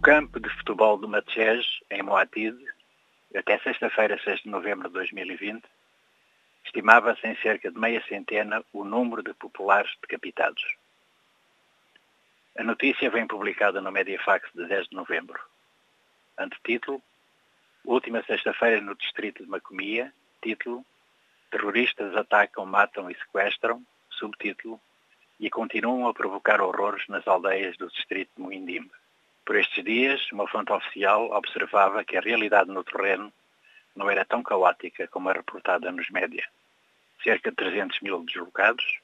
campo de futebol do Matches, em Moatide, até sexta-feira, 6 de novembro de 2020, estimava-se em cerca de meia centena o número de populares decapitados. A notícia vem publicada no Mediafax de 10 de novembro. Antetítulo, última sexta-feira no distrito de Macomia, título, terroristas atacam, matam e sequestram, subtítulo, e continuam a provocar horrores nas aldeias do distrito de Moindimbe. Por estes dias, uma fonte oficial observava que a realidade no terreno não era tão caótica como é reportada nos média. Cerca de 300 mil deslocados,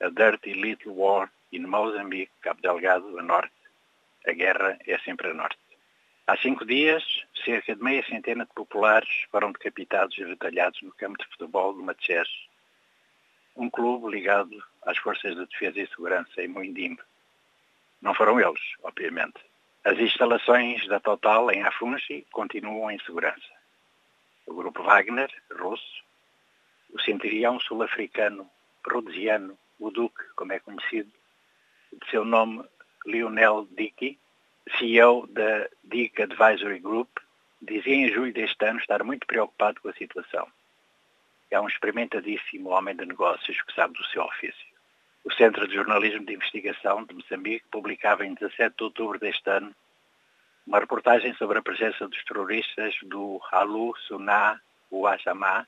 a Dirty Little War in Mozambique, Cabo Delgado, a norte, a guerra é sempre a norte. Há cinco dias, cerca de meia centena de populares foram decapitados e retalhados no campo de futebol do Matches, um clube ligado às Forças de Defesa e Segurança em Moindimbe. Não foram eles, obviamente. As instalações da Total em Afungi continuam em segurança. O grupo Wagner, russo, o centurião sul-africano, rhodesiano, o Duque, como é conhecido, de seu nome Lionel Dickey, CEO da Dick Advisory Group, dizia em julho deste ano estar muito preocupado com a situação. É um experimentadíssimo homem de negócios que sabe do seu ofício. O Centro de Jornalismo de Investigação de Moçambique publicava em 17 de outubro deste ano uma reportagem sobre a presença dos terroristas do Halu Suná Uasamá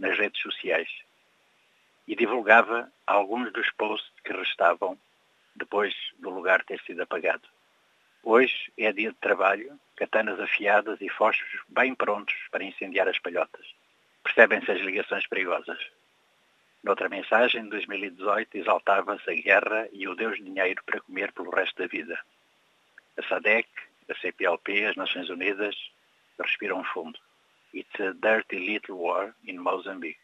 nas redes sociais e divulgava alguns dos posts que restavam depois do lugar ter sido apagado. Hoje é dia de trabalho, katanas afiadas e fósforos bem prontos para incendiar as palhotas. Percebem-se as ligações perigosas. Noutra mensagem, de 2018, exaltava-se a guerra e o Deus dinheiro para comer pelo resto da vida. A SADEC, a CPLP, as Nações Unidas, respiram fundo. It's a dirty little war in Mozambique,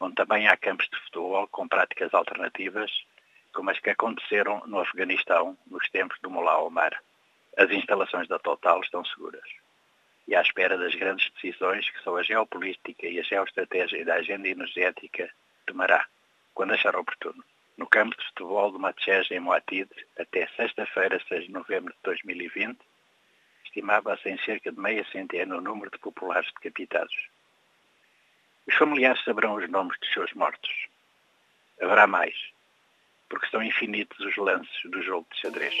onde também há campos de futebol com práticas alternativas, como as que aconteceram no Afeganistão nos tempos do Mullah Omar. As instalações da Total estão seguras. E à espera das grandes decisões que só a geopolítica e a geoestratégia da agenda energética tomará, quando achar oportuno. No campo de futebol do Matches em Moatide, até sexta-feira, 6 de novembro de 2020, estimava-se em cerca de meia centena o número de populares decapitados. Os familiares saberão os nomes dos seus mortos. Haverá mais, porque são infinitos os lances do jogo de xadrez.